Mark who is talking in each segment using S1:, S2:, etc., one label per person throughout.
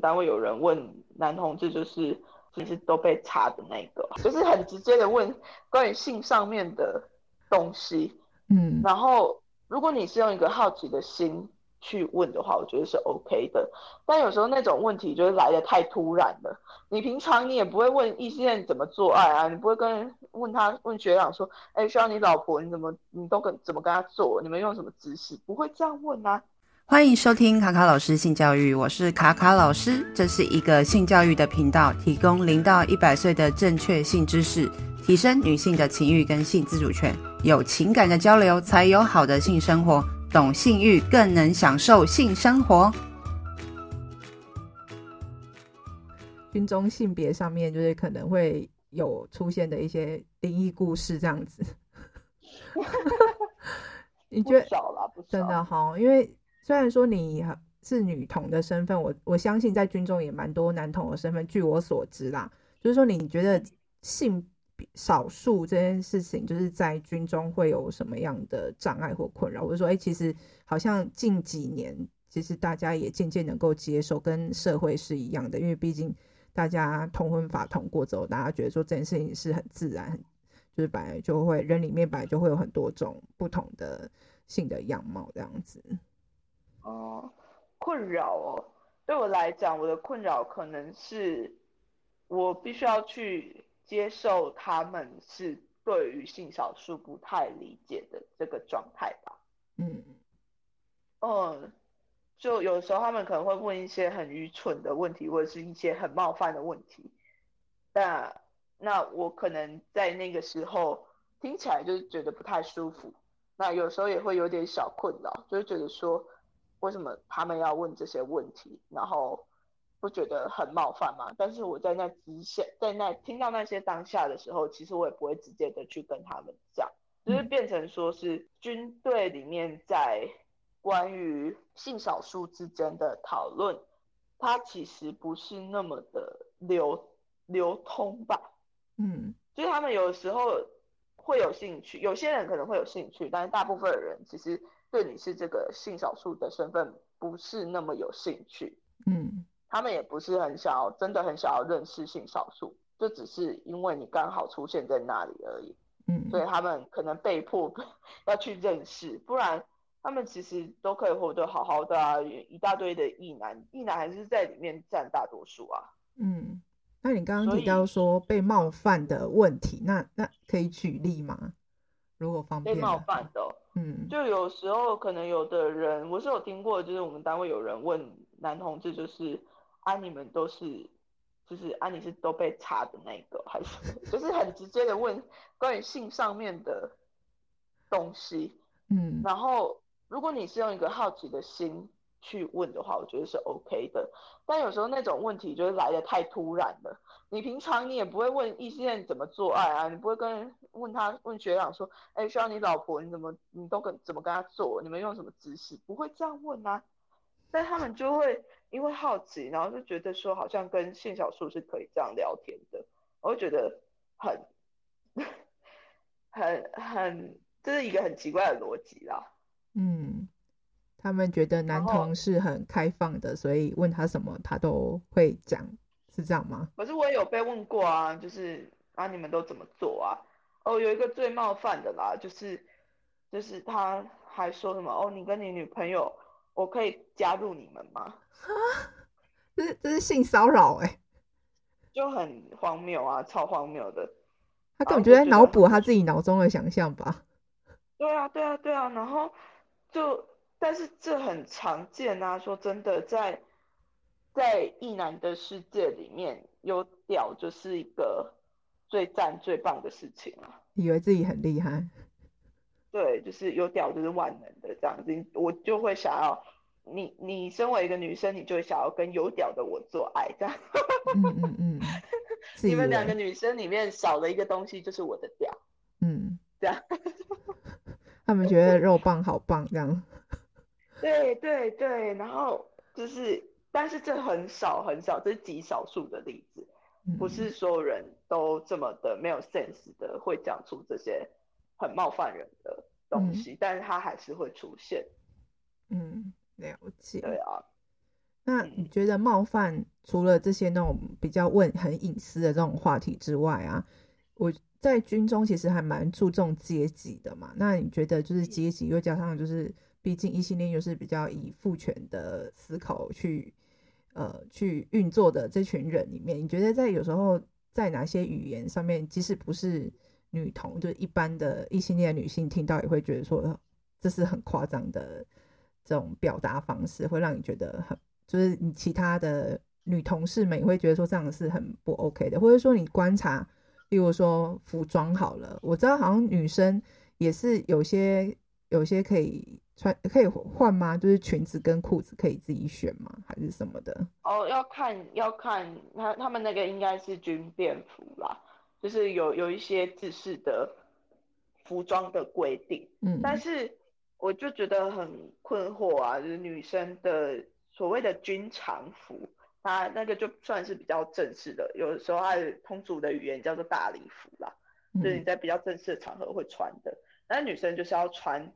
S1: 单位有人问男同志，就是其实都被查的那个，就是很直接的问关于性上面的东西。
S2: 嗯，
S1: 然后如果你是用一个好奇的心去问的话，我觉得是 OK 的。但有时候那种问题就是来的太突然了。你平常你也不会问异性恋怎么做爱啊，你不会跟问他问学长说，哎，需要你老婆你怎么你都跟怎么跟他做？你们用什么姿势？不会这样问啊。
S2: 欢迎收听卡卡老师性教育，我是卡卡老师，这是一个性教育的频道，提供零到一百岁的正确性知识，提升女性的情欲跟性自主权，有情感的交流才有好的性生活，懂性欲更能享受性生活。军中性别上面就是可能会有出现的一些灵异故事这样子，你觉得？真的哈，因为。虽然说你是女童的身份，我我相信在军中也蛮多男童的身份。据我所知啦，就是说你觉得性少数这件事情，就是在军中会有什么样的障碍或困扰？或者说，哎、欸，其实好像近几年，其实大家也渐渐能够接受，跟社会是一样的，因为毕竟大家同婚法通过之后，大家觉得说这件事情是很自然，就是本来就会人里面本来就会有很多种不同的性的样貌这样子。
S1: 哦、嗯，困扰哦，对我来讲，我的困扰可能是我必须要去接受他们是对于性少数不太理解的这个状态吧。
S2: 嗯
S1: 嗯，就有时候他们可能会问一些很愚蠢的问题，或者是一些很冒犯的问题。那那我可能在那个时候听起来就是觉得不太舒服。那有时候也会有点小困扰，就是觉得说。为什么他们要问这些问题？然后不觉得很冒犯吗？但是我在那之下，在那听到那些当下的时候，其实我也不会直接的去跟他们讲，就是变成说是军队里面在关于性少数之间的讨论，它其实不是那么的流流通吧？
S2: 嗯，
S1: 就是他们有时候会有兴趣，有些人可能会有兴趣，但是大部分的人其实。对你是这个性少数的身份不是那么有兴趣，
S2: 嗯，
S1: 他们也不是很想要，真的很想要认识性少数，就只是因为你刚好出现在那里而已，
S2: 嗯，
S1: 所以他们可能被迫 要去认识，不然他们其实都可以活得好好的啊，一大堆的异男，异男还是在里面占大多数啊，
S2: 嗯，那你刚刚提到说被冒犯的问题，那那可以举例吗？如果方便
S1: 被冒犯的。
S2: 嗯，
S1: 就有时候可能有的人，我是有听过，就是我们单位有人问男同志，就是啊，你们都是，就是啊，你是都被查的那个，还是 就是很直接的问关于性上面的东西，
S2: 嗯，
S1: 然后如果你是用一个好奇的心去问的话，我觉得是 OK 的，但有时候那种问题就是来的太突然了。你平常你也不会问异性恋怎么做爱啊，你不会跟问他问学长说，哎，需要你老婆你怎么你都跟怎么跟他做？你们用什么姿势？不会这样问啊。但他们就会因为好奇，然后就觉得说好像跟性少数是可以这样聊天的，我会觉得很 很很这是一个很奇怪的逻辑啦。
S2: 嗯，他们觉得男同事很开放的，所以问他什么他都会讲。是这样吗？
S1: 可是我也有被问过啊，就是啊，你们都怎么做啊？哦，有一个最冒犯的啦，就是就是他还说什么哦，你跟你女朋友，我可以加入你们吗？
S2: 啊，这是这是性骚扰哎，
S1: 就很荒谬啊，超荒谬的。
S2: 他根本就在脑补他自己脑中的想象吧？
S1: 对啊，对啊，对啊。然后就，但是这很常见啊，说真的，在。在异男的世界里面，有屌就是一个最赞最棒的事情啊！
S2: 以为自己很厉害，
S1: 对，就是有屌就是万能的这样子，我就会想要你，你身为一个女生，你就会想要跟有屌的我做爱，这样。
S2: 嗯嗯嗯。
S1: 你们两个女生里面少了一个东西，就是我的屌。
S2: 嗯，
S1: 这样。
S2: 他们觉得肉棒好棒，这样。
S1: 对对对，然后就是。但是这很少很少，这是极少数的例子，不是所有人都这么的没有 sense 的会讲出这些很冒犯人的东西，嗯、但是它还是会出现。
S2: 嗯，了解。
S1: 对啊，
S2: 那你觉得冒犯除了这些那种比较问很隐私的这种话题之外啊，我在军中其实还蛮注重阶级的嘛。那你觉得就是阶级又加上就是，毕竟异性恋又是比较以父权的思考去呃去运作的这群人里面，你觉得在有时候在哪些语言上面，即使不是女同，就是一般的异性恋女性听到也会觉得说这是很夸张的这种表达方式，会让你觉得很。就是你其他的女同事们也会觉得说这样是很不 OK 的，或者说你观察，例如说服装好了，我知道好像女生也是有些有些可以穿可以换吗？就是裙子跟裤子可以自己选吗？还是什么的？
S1: 哦，要看要看他他们那个应该是军便服啦，就是有有一些制式的服装的规定，嗯，但是我就觉得很困惑啊，就是女生的。所谓的军常服，它那个就算是比较正式的，有的时候它的通俗的语言叫做大礼服啦，嗯、就是你在比较正式的场合会穿的。但女生就是要穿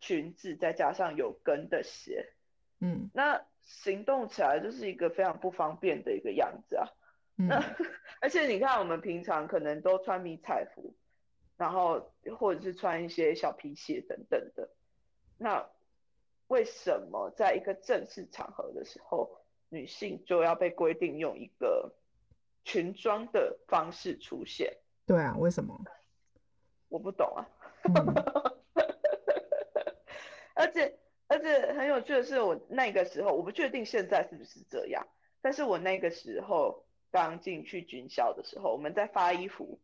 S1: 裙子，再加上有跟的鞋，嗯，那行动起来就是一个非常不方便的一个样子啊。嗯、那 而且你看，我们平常可能都穿迷彩服，然后或者是穿一些小皮鞋等等的，那。为什么在一个正式场合的时候，女性就要被规定用一个裙装的方式出现？
S2: 对啊，为什么？
S1: 我不懂啊。嗯、而且而且很有趣的是，我那个时候我不确定现在是不是这样，但是我那个时候刚进去军校的时候，我们在发衣服，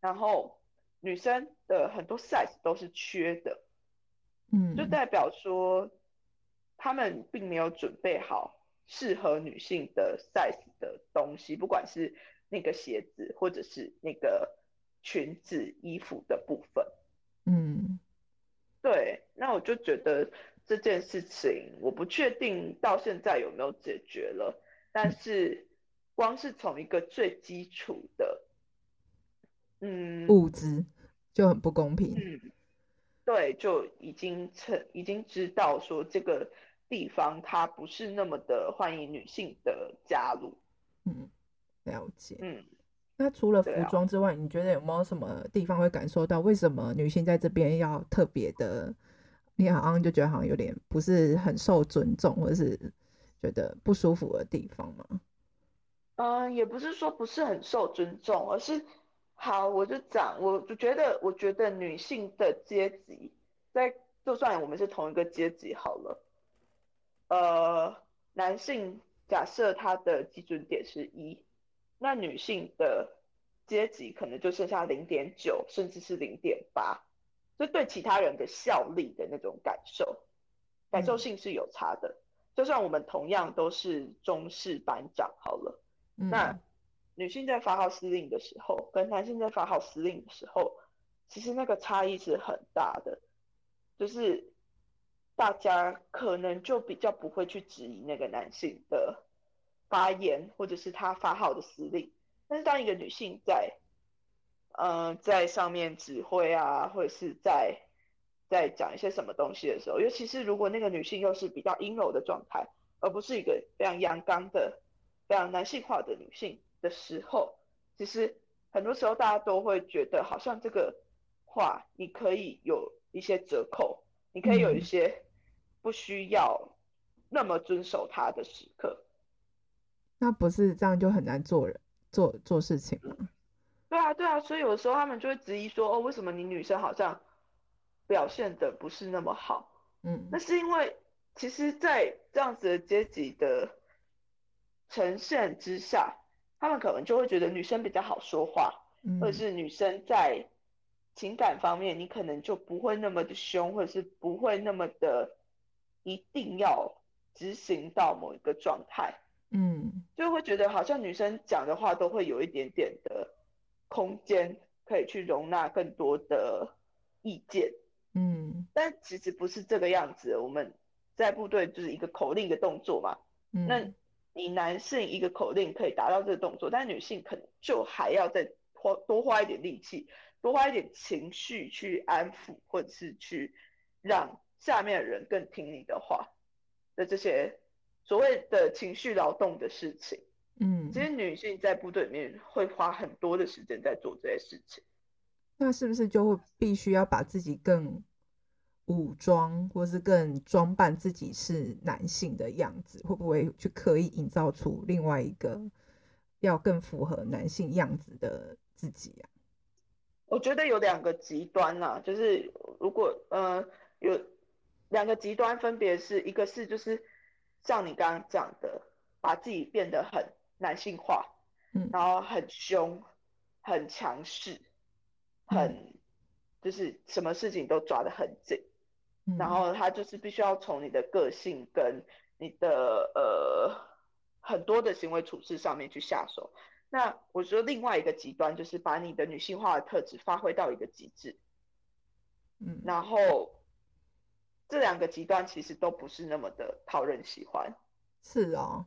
S1: 然后女生的很多 size 都是缺的，嗯，就代表说。他们并没有准备好适合女性的 size 的东西，不管是那个鞋子或者是那个裙子、衣服的部分。嗯，对。那我就觉得这件事情，我不确定到现在有没有解决了。但是，光是从一个最基础的，嗯，
S2: 物资就很不公平。
S1: 嗯，对，就已经成已经知道说这个。地方它不是那么的欢迎女性的加入，
S2: 嗯，了解，嗯，那除了服装之外，啊、你觉得有没有什么地方会感受到为什么女性在这边要特别的？你好像就觉得好像有点不是很受尊重，或者是觉得不舒服的地方吗？
S1: 嗯，也不是说不是很受尊重，而是好，我就讲，我就觉得，我觉得女性的阶级在，就算我们是同一个阶级好了。呃，男性假设他的基准点是一，那女性的阶级可能就剩下零点九，甚至是零点八，就对其他人的效力的那种感受，感受性是有差的。嗯、就算我们同样都是中式班长好了，嗯、那女性在发号施令的时候，跟男性在发号施令的时候，其实那个差异是很大的，就是。大家可能就比较不会去质疑那个男性的发言，或者是他发号的司令。但是当一个女性在，嗯、呃，在上面指挥啊，或者是在在讲一些什么东西的时候，尤其是如果那个女性又是比较阴柔的状态，而不是一个非常阳刚的、非常男性化的女性的时候，其实很多时候大家都会觉得，好像这个话你可以有一些折扣，你可以有一些。不需要那么遵守他的时刻，
S2: 那不是这样就很难做人做做事情吗？
S1: 对啊，对啊，所以有时候他们就会质疑说：“哦，为什么你女生好像表现的不是那么好？”嗯，那是因为其实，在这样子的阶级的呈现之下，他们可能就会觉得女生比较好说话，嗯，或者是女生在情感方面，你可能就不会那么的凶，或者是不会那么的。一定要执行到某一个状态，嗯，就会觉得好像女生讲的话都会有一点点的空间，可以去容纳更多的意见，嗯，但其实不是这个样子。我们在部队就是一个口令的动作嘛，嗯，那你男性一个口令可以达到这个动作，但女性可能就还要再花多花一点力气，多花一点情绪去安抚，或者是去让。下面的人更听你的话的这些所谓的情绪劳动的事情。
S2: 嗯，
S1: 其实女性在部队里面会花很多的时间在做这些事情。
S2: 那是不是就会必须要把自己更武装，或是更装扮自己是男性的样子？会不会去刻意营造出另外一个要更符合男性样子的自己啊？
S1: 我觉得有两个极端啊，就是如果呃有两个极端，分别是一个是就是像你刚刚讲的，把自己变得很。男性化，
S2: 嗯，
S1: 然后很凶，很强势，很、嗯、就是什么事情都抓得很紧，
S2: 嗯，
S1: 然后他就是必须要从你的个性跟你的呃很多的行为处事上面去下手。那我觉得另外一个极端就是把你的女性化的特质发挥到一个极致，
S2: 嗯，
S1: 然后这两个极端其实都不是那么的讨人喜欢，
S2: 是哦，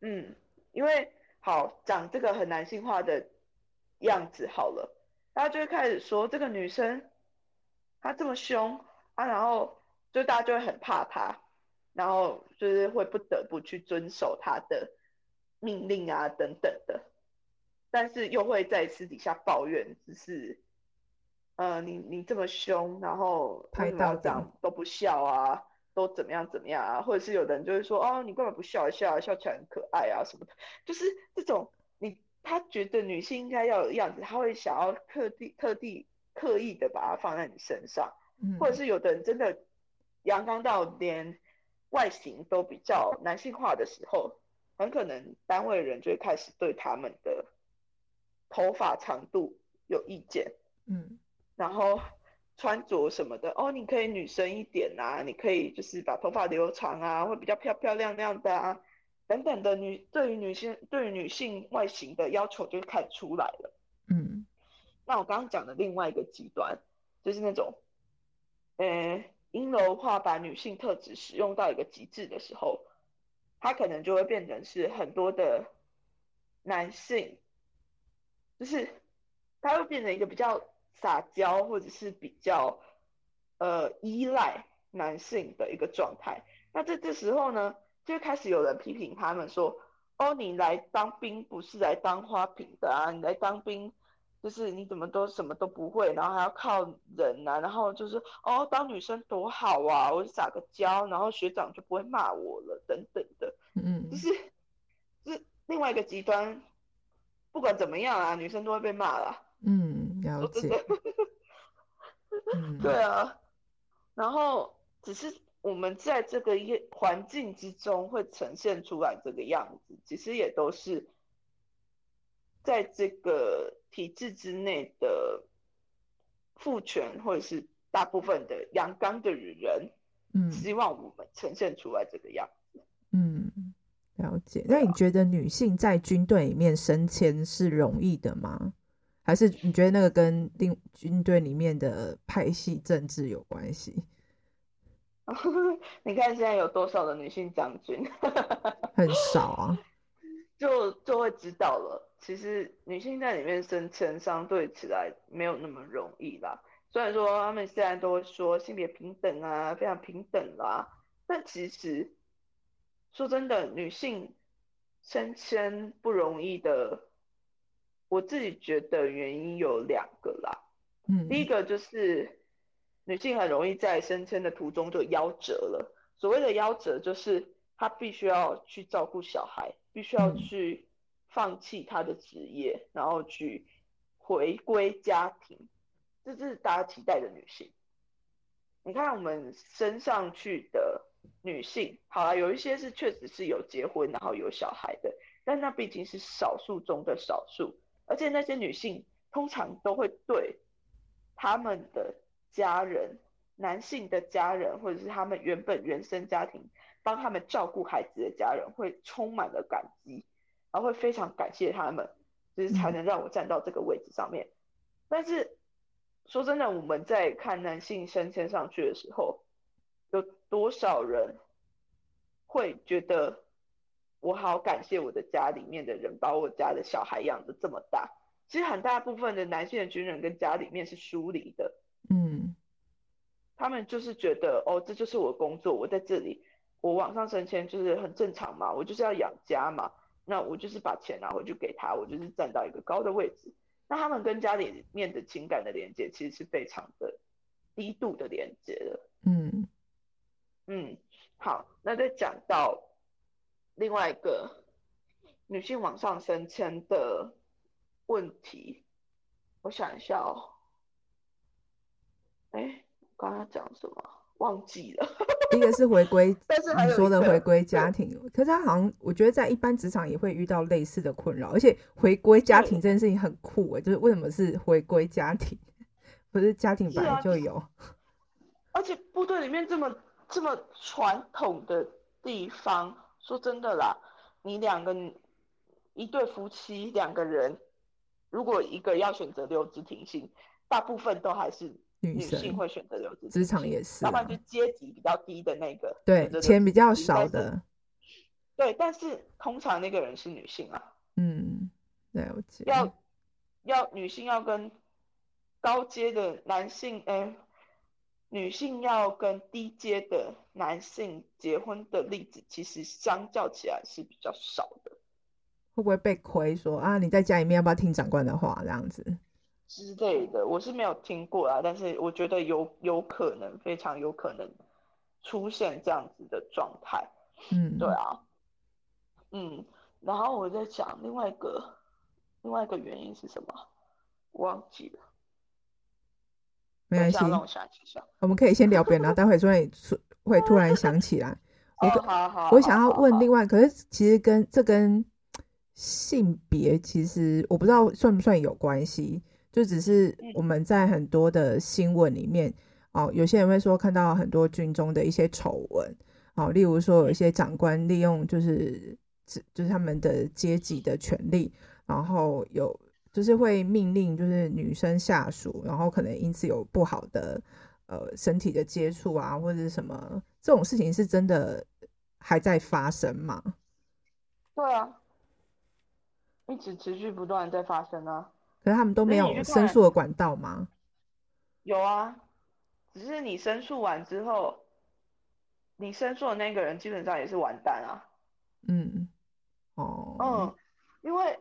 S1: 嗯。因为好讲这个很男性化的样子好了，大家就会开始说这个女生她这么凶啊，然后就大家就会很怕她，然后就是会不得不去遵守她的命令啊等等的，但是又会在私底下抱怨，只是呃你你这么凶，然后为什么要这样都不笑啊？都怎么样怎么样啊？或者是有的人就会说哦，你干嘛不笑一笑？笑起来很可爱啊什么的，就是这种你他觉得女性应该要有的样子，他会想要特地特地刻意的把它放在你身上，
S2: 嗯，
S1: 或者是有的人真的阳刚到连外形都比较男性化的时候，很可能单位的人就会开始对他们的头发长度有意见，
S2: 嗯，
S1: 然后。穿着什么的哦，你可以女生一点啊，你可以就是把头发留长啊，会比较漂漂亮亮的啊，等等的女对于女性对于女性外形的要求就看出来了。
S2: 嗯，
S1: 那我刚刚讲的另外一个极端就是那种，呃，阴柔化把女性特质使用到一个极致的时候，它可能就会变成是很多的男性，就是它会变成一个比较。撒娇或者是比较呃依赖男性的一个状态，那在这时候呢，就开始有人批评他们说：“哦，你来当兵不是来当花瓶的啊，你来当兵就是你怎么都什么都不会，然后还要靠人啊，然后就是哦，当女生多好啊，我就撒个娇，然后学长就不会骂我了，等等的。”
S2: 嗯，
S1: 就是是另外一个极端，不管怎么样啊，女生都会被骂啦。
S2: 嗯，了解。
S1: 对啊，然后只是我们在这个环境之中会呈现出来这个样子，其实也都是在这个体制之内的父权或者是大部分的阳刚的人，
S2: 嗯，
S1: 希望我们呈现出来这个样子。
S2: 嗯，了解。那你觉得女性在军队里面升迁是容易的吗？还是你觉得那个跟另军队里面的派系政治有关系？
S1: 你看现在有多少的女性将军？
S2: 很少啊，
S1: 就就会知道了。其实女性在里面升迁相对起来没有那么容易啦。虽然说他们现在都说性别平等啊，非常平等啦，但其实说真的，女性升迁不容易的。我自己觉得原因有两个啦，
S2: 嗯，
S1: 第一个就是女性很容易在升迁的途中就夭折了。所谓的夭折，就是她必须要去照顾小孩，必须要去放弃她的职业，然后去回归家庭，这是大家期待的女性。你看我们升上去的女性，好啦，有一些是确实是有结婚然后有小孩的，但那毕竟是少数中的少数。而且那些女性通常都会对他们的家人、男性的家人，或者是他们原本原生家庭帮他们照顾孩子的家人，会充满了感激，然后会非常感谢他们，就是才能让我站到这个位置上面。但是说真的，我们在看男性升迁上去的时候，有多少人会觉得？我好感谢我的家里面的人把我家的小孩养得这么大。其实很大部分的男性的军人跟家里面是疏离的，
S2: 嗯，
S1: 他们就是觉得哦，这就是我的工作，我在这里我往上升迁就是很正常嘛，我就是要养家嘛，那我就是把钱拿回去给他，我就是站到一个高的位置。那他们跟家里面的情感的连接其实是非常的低度的连接的。
S2: 嗯
S1: 嗯，好，那再讲到另外一个女性往上升迁的问题，我想一下哦，哎，我刚刚讲什么？忘记了。
S2: 一个是回归，
S1: 但是
S2: 你说的回归家庭，可是他好像我觉得在一般职场也会遇到类似的困扰，而且回归家庭这件事情很酷哎，就是为什么是回归家庭，不是家庭本来就有？
S1: 啊、而且部队里面这么这么传统的地方，说真的啦，你两个一对夫妻两个人，如果一个要选择留职停薪，大部分都还是。女性会选择留职，
S2: 职场也是、啊，
S1: 要不然就阶级比较低的那个，
S2: 对，钱比较少的，
S1: 对，但是通常那个人是女性啊，
S2: 嗯，了解，
S1: 要要女性要跟高阶的男性，哎、呃，女性要跟低阶的男性结婚的例子，其实相较起来是比较少的。
S2: 会不会被亏说啊？你在家里面要不要听长官的话？这样子。
S1: 之类的，我是没有听过啊，但是我觉得有有可能，非常有可能出现这样子的状态。
S2: 嗯，
S1: 对啊，嗯，然后我在想另外一个另外一个原因是什么？忘记了。
S2: 没关系，我们可以先聊别的，然后待会说你会突然想起来。
S1: 我好好，
S2: 我想要问另外，可是其实跟这跟性别其实我不知道算不算有关系。就只是我们在很多的新闻里面，哦，有些人会说看到很多军中的一些丑闻，哦，例如说有一些长官利用就是就是他们的阶级的权利，然后有就是会命令就是女生下属，然后可能因此有不好的呃身体的接触啊，或者是什么这种事情是真的还在发生吗？
S1: 对啊，一直持续不断在发生啊。
S2: 可是他们都没有申诉的管道吗？
S1: 有啊，只是你申诉完之后，你申诉的那个人基本上也是完蛋啊。
S2: 嗯，哦，
S1: 嗯，因为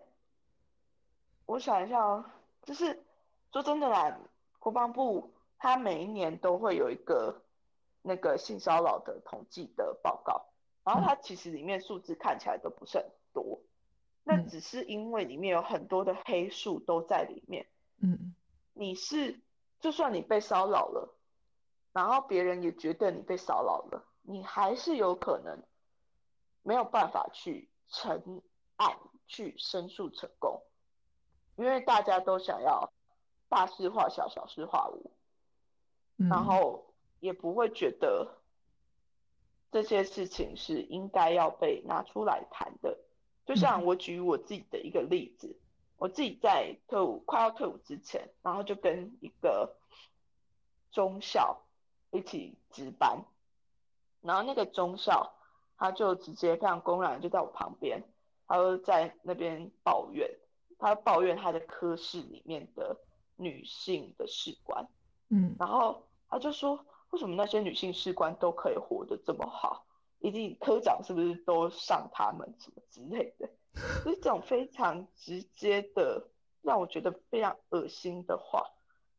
S1: 我想一下哦，就是说真的啦，国防部它每一年都会有一个那个性骚扰的统计的报告，然后它其实里面数字看起来都不是很多。那只是因为里面有很多的黑数都在里面。
S2: 嗯，
S1: 你是就算你被骚扰了，然后别人也觉得你被骚扰了，你还是有可能没有办法去成案去申诉成功，因为大家都想要大事化小，小事化无，然后也不会觉得这些事情是应该要被拿出来谈的。就像我举我自己的一个例子，嗯、我自己在退伍快要退伍之前，然后就跟一个中校一起值班，然后那个中校他就直接非常公然就在我旁边，他就在那边抱怨，他抱怨他的科室里面的女性的士官，
S2: 嗯，
S1: 然后他就说，为什么那些女性士官都可以活得这么好？一定科长是不是都上他们什么之类的？就是这种非常直接的，让我觉得非常恶心的话。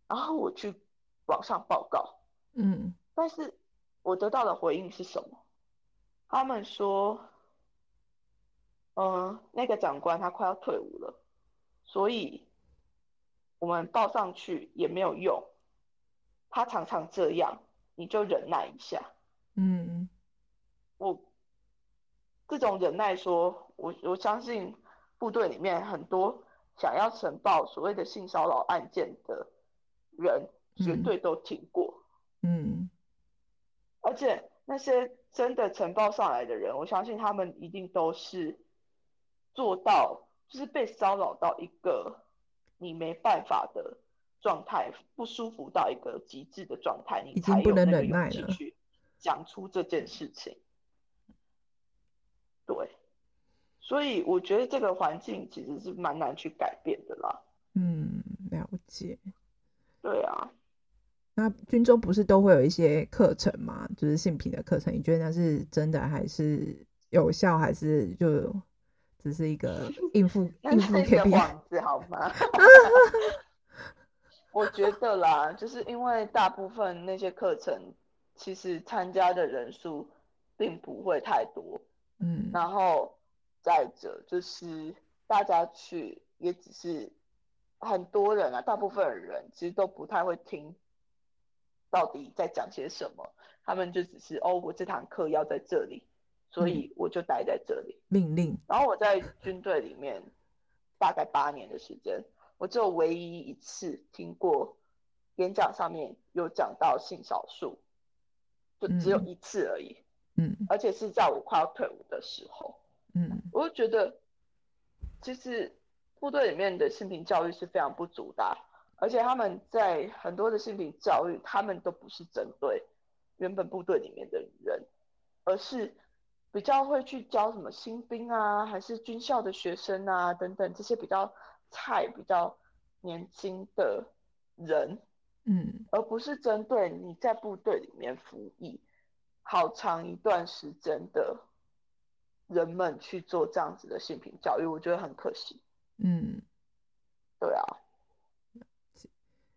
S1: 然后我去网上报告，
S2: 嗯，
S1: 但是我得到的回应是什么？他们说，嗯、呃，那个长官他快要退伍了，所以我们报上去也没有用。他常常这样，你就忍耐一下。
S2: 嗯。
S1: 我这种忍耐说，说我我相信部队里面很多想要呈报所谓的性骚扰案件的人，绝对都听过。
S2: 嗯，
S1: 而且那些真的呈报上来的人，我相信他们一定都是做到，就是被骚扰到一个你没办法的状态，不舒服到一个极致的状态，你才有那个勇气去讲出这件事情。对，所以我觉得这个环境其实是蛮难去改变的啦。
S2: 嗯，了解。
S1: 对啊，
S2: 那军中不是都会有一些课程吗？就是性平的课程，你觉得那是真的还是有效，还是就只是一个 应付应付 KPI
S1: 网子好吗？我觉得啦，就是因为大部分那些课程，其实参加的人数并不会太多，
S2: 嗯，
S1: 然后再者就是大家去也只是很多人啊，大部分的人其实都不太会听。到底在讲些什么？他们就只是哦，我这堂课要在这里，所以我就待在这里。
S2: 命令。
S1: 然后我在军队里面大概八年的时间，我只有唯一一次听过演讲上面有讲到性少数，就只有一次而已。
S2: 嗯。
S1: 而且是在我快要退伍的时候。
S2: 嗯。
S1: 我就觉得，其实部队里面的性平教育是非常不足的啊。而且他们在很多的性平教育，他们都不是针对原本部队里面的人，而是比较会去教什么新兵啊，还是军校的学生啊等等这些比较菜、比较年轻的人，
S2: 嗯，
S1: 而不是针对你在部队里面服役好长一段时间的人们去做这样子的性平教育，我觉得很可惜。
S2: 嗯，
S1: 对啊。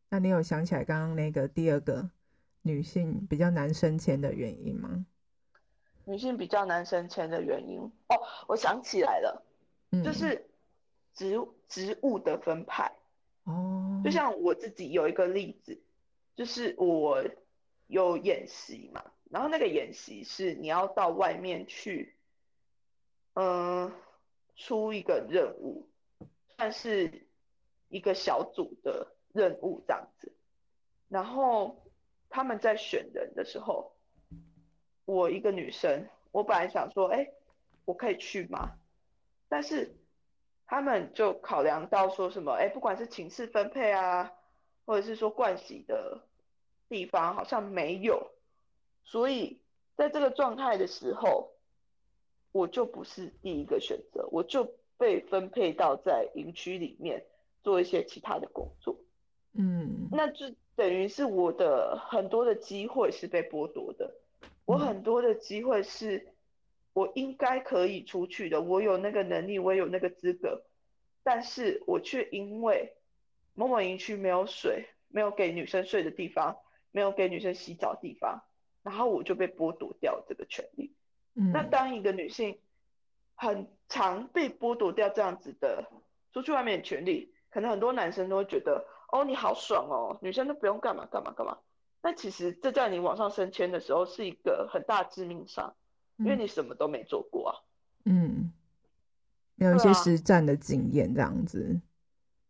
S2: 那你有想起来刚刚那个第二个女性比较难升迁的原因吗？
S1: 女性比较难升迁的原因哦，我想起来了，
S2: 嗯、
S1: 就是职职务的分派
S2: 哦。
S1: 就像我自己有一个例子，就是我有演习嘛，然后那个演习是你要到外面去，嗯、呃，出一个任务，算是一个小组的。任务这样子，然后他们在选人的时候，我一个女生，我本来想说，哎，我可以去吗？但是他们就考量到说什么，哎，不管是寝室分配啊，或者是说盥洗的地方好像没有，所以在这个状态的时候，我就不是第一个选择，我就被分配到在营区里面做一些其他的工作。
S2: 嗯，
S1: 那就等于是我的很多的机会是被剥夺的，我很多的机会是我应该可以出去的，我有那个能力，我有那个资格，但是我却因为某某营区没有水，没有给女生睡的地方，没有给女生洗澡的地方，然后我就被剥夺掉这个权利。
S2: 嗯，
S1: 那当一个女性很常被剥夺掉这样子的出去外面的权利，可能很多男生都会觉得。哦，你好爽哦，女生都不用干嘛干嘛干嘛。那其实这在你往上升迁的时候是一个很大致命伤，因为你什么都没做过啊。
S2: 嗯，没有一些实战的经验这样子。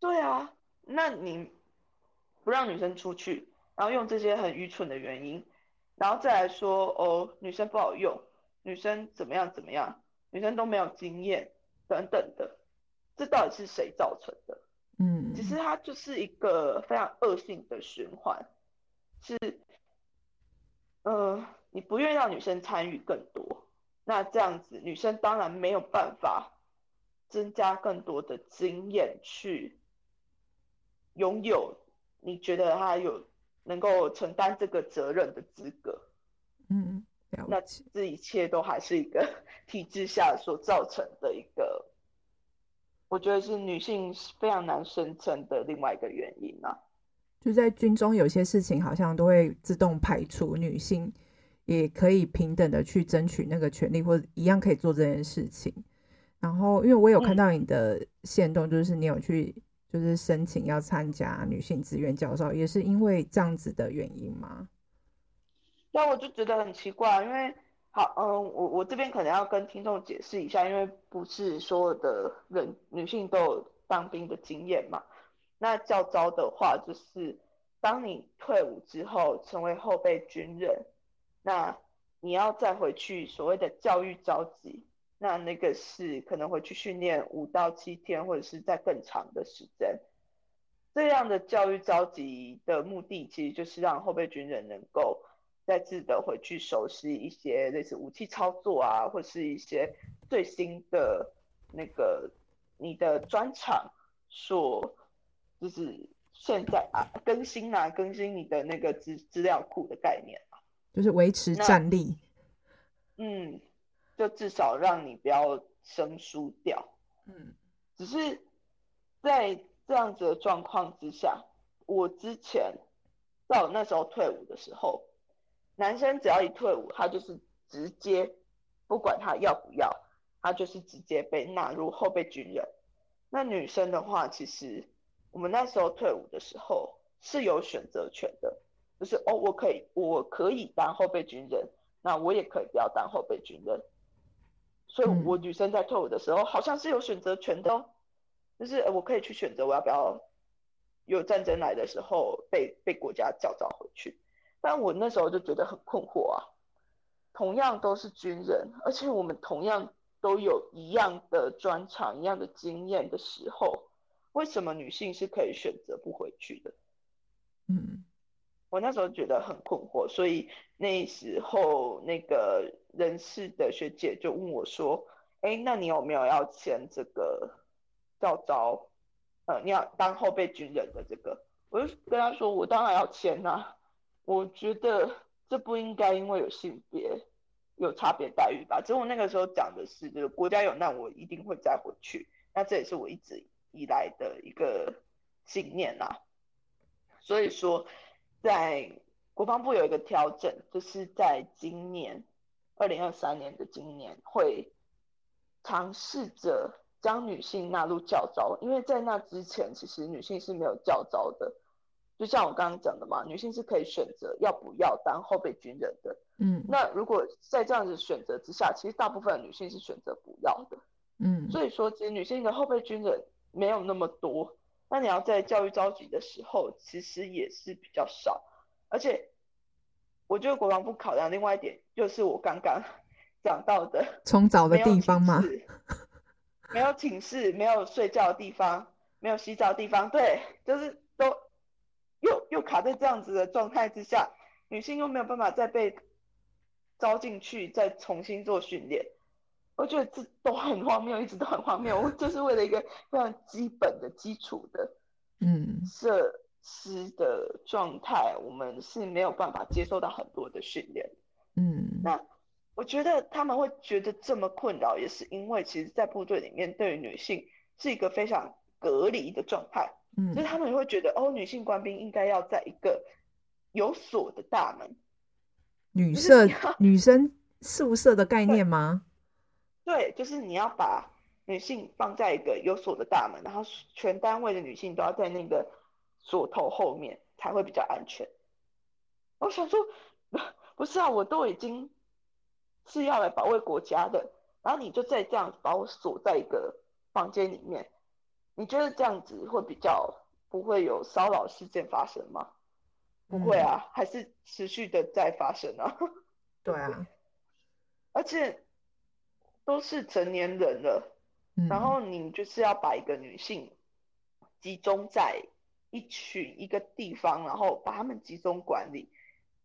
S1: 对啊，那你不让女生出去，然后用这些很愚蠢的原因，然后再来说哦，女生不好用，女生怎么样怎么样，女生都没有经验等等的，这到底是谁造成的？
S2: 嗯，
S1: 其实它就是一个非常恶性的循环，是，呃，你不愿意让女生参与更多，那这样子女生当然没有办法增加更多的经验去拥有你觉得她有能够承担这个责任的资格。
S2: 嗯，
S1: 那这一切都还是一个 体制下所造成的一个。我觉得是女性非常难生存的另外一个原因啊，
S2: 就在军中有些事情好像都会自动排除女性，也可以平等的去争取那个权利，或者一样可以做这件事情。然后，因为我有看到你的限动，就是你有去就是申请要参加女性志愿教授，也是因为这样子的原因吗？
S1: 那我就觉得很奇怪，因为。好，嗯，我我这边可能要跟听众解释一下，因为不是所有的人女性都有当兵的经验嘛。那教招的话，就是当你退伍之后成为后备军人，那你要再回去所谓的教育召集，那那个是可能回去训练五到七天，或者是在更长的时间。这样的教育召集的目的，其实就是让后备军人能够。再次的回去熟悉一些类似武器操作啊，或是一些最新的那个你的专长所就是现在啊更新啊更新你的那个资资料库的概念啊，
S2: 就是维持战力。
S1: 嗯，就至少让你不要生疏掉。嗯，只是在这样子的状况之下，我之前在我那时候退伍的时候，男生只要一退伍，他就是直接不管他要不要，他就是直接被纳入后备军人。那女生的话，其实我们那时候退伍的时候是有选择权的，就是哦，我可以，我可以当后备军人，那我也可以不要当后备军人。所以，我女生在退伍的时候好像是有选择权的哦，就是我可以去选择我要不要有战争来的时候被被国家叫召回去。但我那时候就觉得很困惑啊，同样都是军人，而且我们同样。都有一样的专长、一样的经验的时候，为什么女性是可以选择不回去的？嗯，我那时候觉得很困惑，所以那时候那个人事的学姐就问我说：“哎，那你有没有要签这个教招？呃，你要当后备军人的这个？”我就跟她说：“我当然要签啊，我觉得这不应该因为有性别。”有差别待遇吧？只是我那个时候讲的是，就是国家有难，我一定会再回去。那这也是我一直以来的一个信念啊。所以说，在国防部有一个调整，就是在今年二零二三年的今年，会尝试着将女性纳入教招，因为在那之前，其实女性是没有教招的。就像我刚刚讲的嘛，女性是可以选择要不要当后备军人的。嗯，那如果在这样子选择之下，其实大部分的女性是选择不要的。嗯，所以说其实女性的后备军人没有那么多。那你要在教育召集的时候，其实也是比较少。而且，我觉得国防部考量另外一点，就是我刚刚 讲到的，冲澡的地方吗？没有寝室，没有睡觉的地方，没有洗澡的地方，对，就是都。又又卡在这样子的状态之下，女性又没有办法再被招进去，再重新做训练，我觉得这都很荒谬，一直都很荒谬。我就是为了一个非常基本的基础的，嗯，设施的状态，我们是没有办法接受到很多的训练。嗯，那我觉得他们会觉得这么困扰，也是因为其实，在部队里面，对于女性是一个非常隔离的状态。嗯，所以他们会觉得，哦，女性官兵应该要在一个有锁的大门，女舍、女生宿舍的概念吗？对，就是你要把女性放在一个有锁的大门，然后全单位的女性都要在那个锁头后面才会比较安全。我想说，不是啊，我都已经是要来保卫国家的，然后你就再这样把我锁在一个房间里面。你觉得这样子会比较不会有骚扰事件发生吗？不会啊，还是持续的在发生啊。对啊，而且都是成年人了，然后你就是要把一个女性集中在一群一个地方，然后把他们集中管理，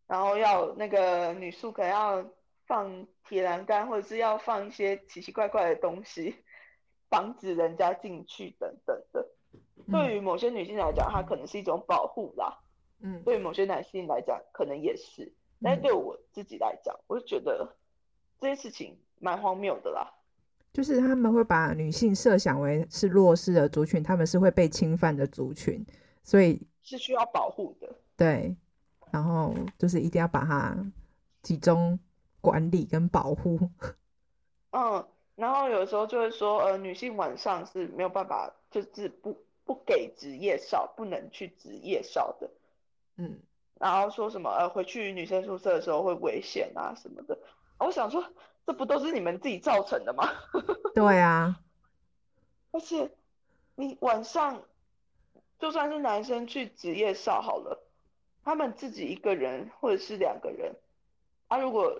S1: 然后要那个女宿可能要放铁栏杆，或者是要放一些奇奇怪怪的东西。防止人家进去等等的，对于某些女性来讲，它可能是一种保护啦。嗯，对于某些男性来讲，可能也是。但是对我自己来讲，我就觉得这些事情蛮荒谬的啦。就是他们会把女性设想为是弱势的族群，他们是会被侵犯的族群，所以是需要保护的。对，然后就是一定要把它集中管理跟保护。嗯。然后有时候就会说，呃，女性晚上是没有办法，就是不不给值夜哨，不能去值夜哨的，嗯，然后说什么，呃，回去女生宿舍的时候会危险啊什么的。我想说，这不都是你们自己造成的吗？对啊，而且你晚上就算是男生去值夜哨好了，他们自己一个人或者是两个人，啊，如果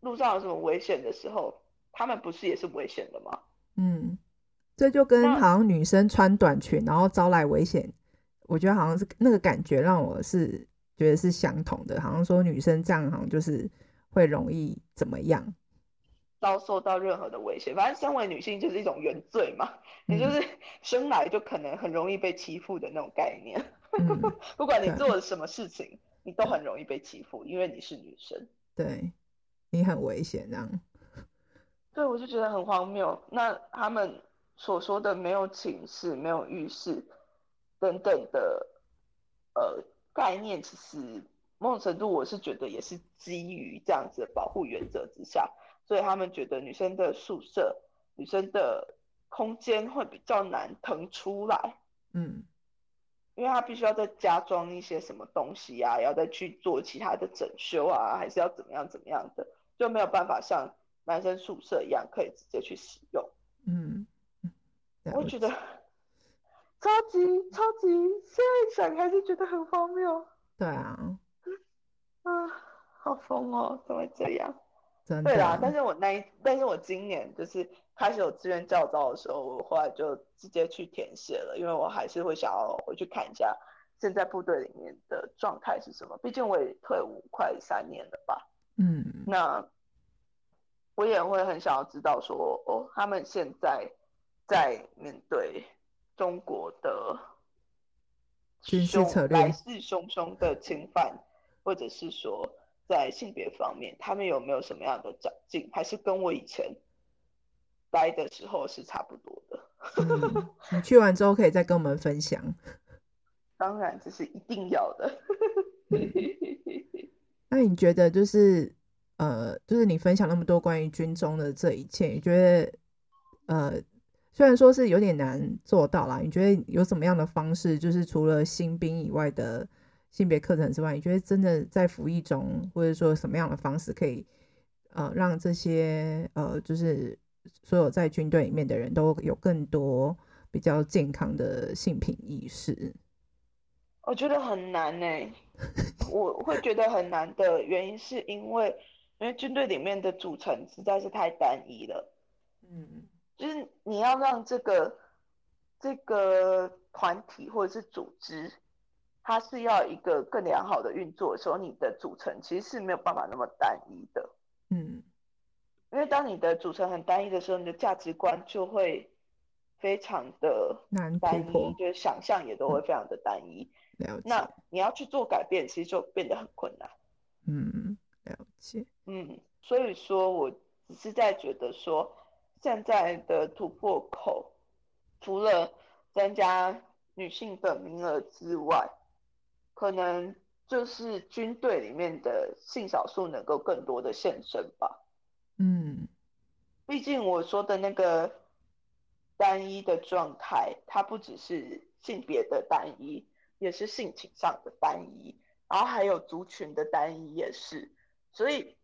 S1: 路上有什么危险的时候。他们不是也是危险的吗？嗯，这就跟好像女生穿短裙然后招来危险，我觉得好像是那个感觉让我是觉得是相同的，好像说女生这样好像就是会容易怎么样，遭受到任何的威胁。反正身为女性就是一种原罪嘛，也、嗯、就是生来就可能很容易被欺负的那种概念。
S2: 嗯、
S1: 不管你做了什么事情，你都很容易被欺负，因为你是女生。
S2: 对，你很危险，这样。
S1: 对，我就觉得很荒谬。那他们所说的没有寝室、没有浴室等等的呃概念，其实某种程度我是觉得也是基于这样子的保护原则之下，所以他们觉得女生的宿舍、女生的空间会比较难腾出来。
S2: 嗯。
S1: 因为他必须要再加装一些什么东西啊，要再去做其他的整修啊，还是要怎么样怎么样的，就没有办法像男生宿舍一样可以直接去使用。
S2: 嗯，
S1: 我觉得超级超级，现在想还是觉得很荒谬。
S2: 对啊，
S1: 啊，好疯哦，怎么会这样？
S2: 真的。
S1: 对啦，但是我那一，但是我今年就是。开始有志愿教招的时候，我后来就直接去填写了，因为我还是会想要回去看一下现在部队里面的状态是什么。毕竟我也退伍快三年了吧。
S2: 嗯，
S1: 那我也会很想要知道说，哦，他们现在在面对中国的
S2: 军事策略，
S1: 来势汹汹的侵犯，或者是说在性别方面，他们有没有什么样的长进，还是跟我以前。待的时候是差不多的。
S2: 嗯，你去完之后可以再跟我们分享。
S1: 当然，这是一定要的。
S2: 那你觉得，就是呃，就是你分享那么多关于军中的这一切，你觉得呃，虽然说是有点难做到啦，你觉得有什么样的方式，就是除了新兵以外的性别课程之外，你觉得真的在服役中，或者说什么样的方式可以呃让这些呃就是。所有在军队里面的人都有更多比较健康的性品意识，
S1: 我觉得很难呢、欸。我会觉得很难的原因是因为，因为军队里面的组成实在是太单一了。
S2: 嗯，
S1: 就是你要让这个这个团体或者是组织，它是要一个更良好的运作的时候，你的组成其实是没有办法那么单一的。
S2: 嗯。
S1: 因为当你的组成很单一的时候，你的价值观就会非常的难单一，就是想象也都会非常的单一。
S2: 了解。
S1: 那你要去做改变，其实就变得很困难。
S2: 嗯，了解。
S1: 嗯，所以说我只是在觉得说，现在的突破口，除了增加女性的名额之外，可能就是军队里面的性少数能够更多的现身吧。
S2: 嗯，
S1: 毕竟我说的那个单一的状态，它不只是性别的单一，也是性情上的单一，然后还有族群的单一也是。所以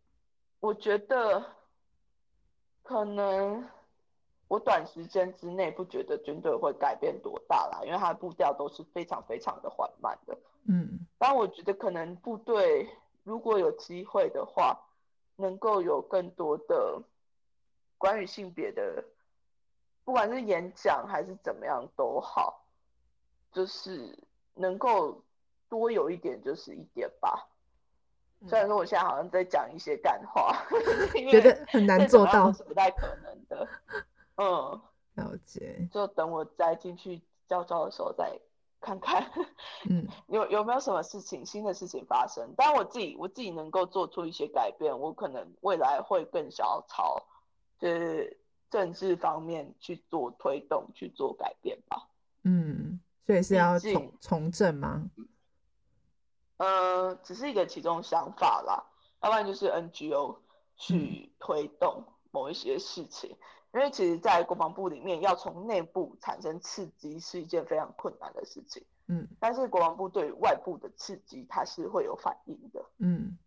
S1: 我觉得，可能我短时间之内不觉得军队会改变多大啦，因为它的步调都是非常非常的缓慢的。
S2: 嗯，
S1: 但我觉得可能部队如果有机会的话。能够有更多的关于性别的，不管是演讲还是怎么样都好，就是能够多有一点就是一点吧。虽然说我现在好像在讲一些干话，
S2: 觉得很难做到，
S1: 是不太可能的。嗯，
S2: 了解。
S1: 就等我再进去教招的时候再。看看，
S2: 嗯，
S1: 有有没有什么事情，新的事情发生？当然我自己我自己能够做出一些改变，我可能未来会更想要朝就是政治方面去做推动，去做改变吧。
S2: 嗯，所以是要从从政吗？
S1: 呃，只是一个其中想法啦，要不然就是 NGO 去推动某一些事情。嗯因为其实，在国防部里面，要从内部产生刺激是一件非常困难的事情。
S2: 嗯，
S1: 但是国防部对外部的刺激，它是会有反应的。
S2: 嗯，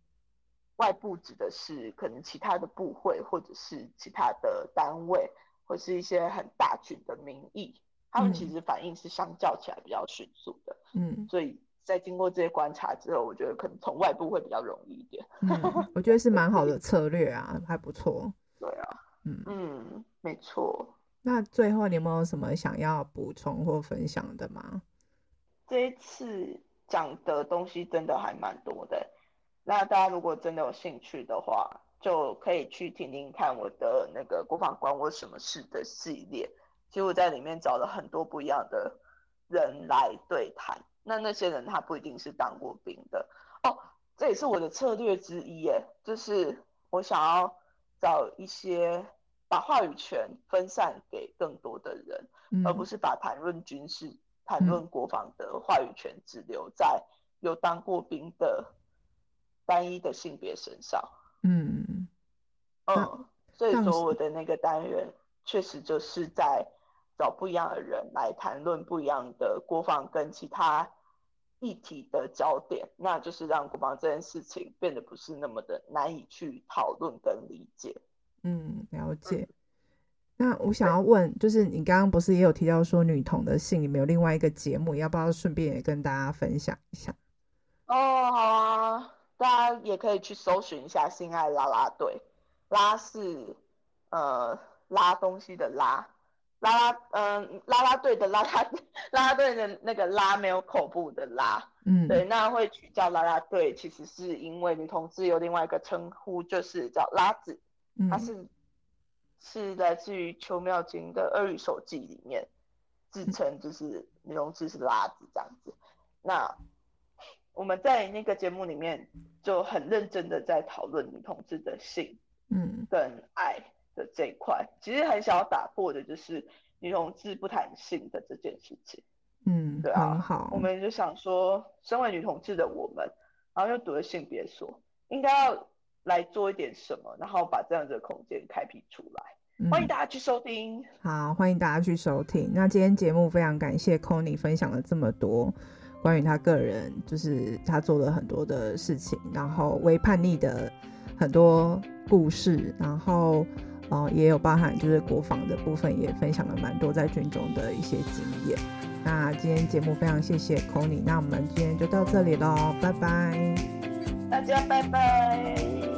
S1: 外部指的是可能其他的部会，或者是其他的单位，或是一些很大群的民意，他们其实反应是相较起来比较迅速的。
S2: 嗯，
S1: 所以在经过这些观察之后，我觉得可能从外部会比较容易一点。
S2: 嗯，我觉得是蛮好的策略啊，还不错。
S1: 对啊。
S2: 嗯
S1: 嗯，没错。
S2: 那最后你有没有什么想要补充或分享的吗？
S1: 这一次讲的东西真的还蛮多的。那大家如果真的有兴趣的话，就可以去听听看我的那个国防关我什么事的系列。其实我在里面找了很多不一样的人来对谈。那那些人他不一定是当过兵的哦，这也是我的策略之一耶，就是我想要找一些把话语权分散给更多的人，嗯、而不是把谈论军事、谈论国防的话语权只留在有当过兵的单一的性别身上。嗯嗯，所以说我的那个单元确实就是在找不一样的人来谈论不一样的国防跟其他。议题的焦点，那就是让国防这件事情变得不是那么的难以去讨论跟理解。
S2: 嗯，了解。那我想要问，就是你刚刚不是也有提到说女童的性里面有另外一个节目，要不要顺便也跟大家分享一下？
S1: 哦，好啊，大家也可以去搜寻一下“性爱拉拉队”，拉是呃拉东西的拉。拉拉，嗯，拉拉队的拉拉，拉拉队的那个拉没有口部的拉，嗯，对，那会取叫拉拉队，其实是因为女同志有另外一个称呼，就是叫拉子，嗯、它是是来自于《邱妙金的二语手记》里面自称就是女同志是拉子这样子。那我们在那个节目里面就很认真的在讨论女同志的性，嗯，跟爱。的这一块，其实很想要打破的就是女同志不谈性的这件事情。
S2: 嗯，
S1: 对啊，
S2: 很好。
S1: 我们就想说，身为女同志的我们，然后又读了性别所，应该要来做一点什么，然后把这样的空间开辟出来。嗯。欢迎大家去收听。
S2: 好，欢迎大家去收听。那今天节目非常感谢 Connie 分享了这么多关于他个人，就是他做了很多的事情，然后微叛逆的很多故事，然后。哦，也有包含就是国防的部分，也分享了蛮多在军中的一些经验。那今天节目非常谢谢 Connie，那我们今天就到这里喽，拜拜，
S1: 大家拜拜。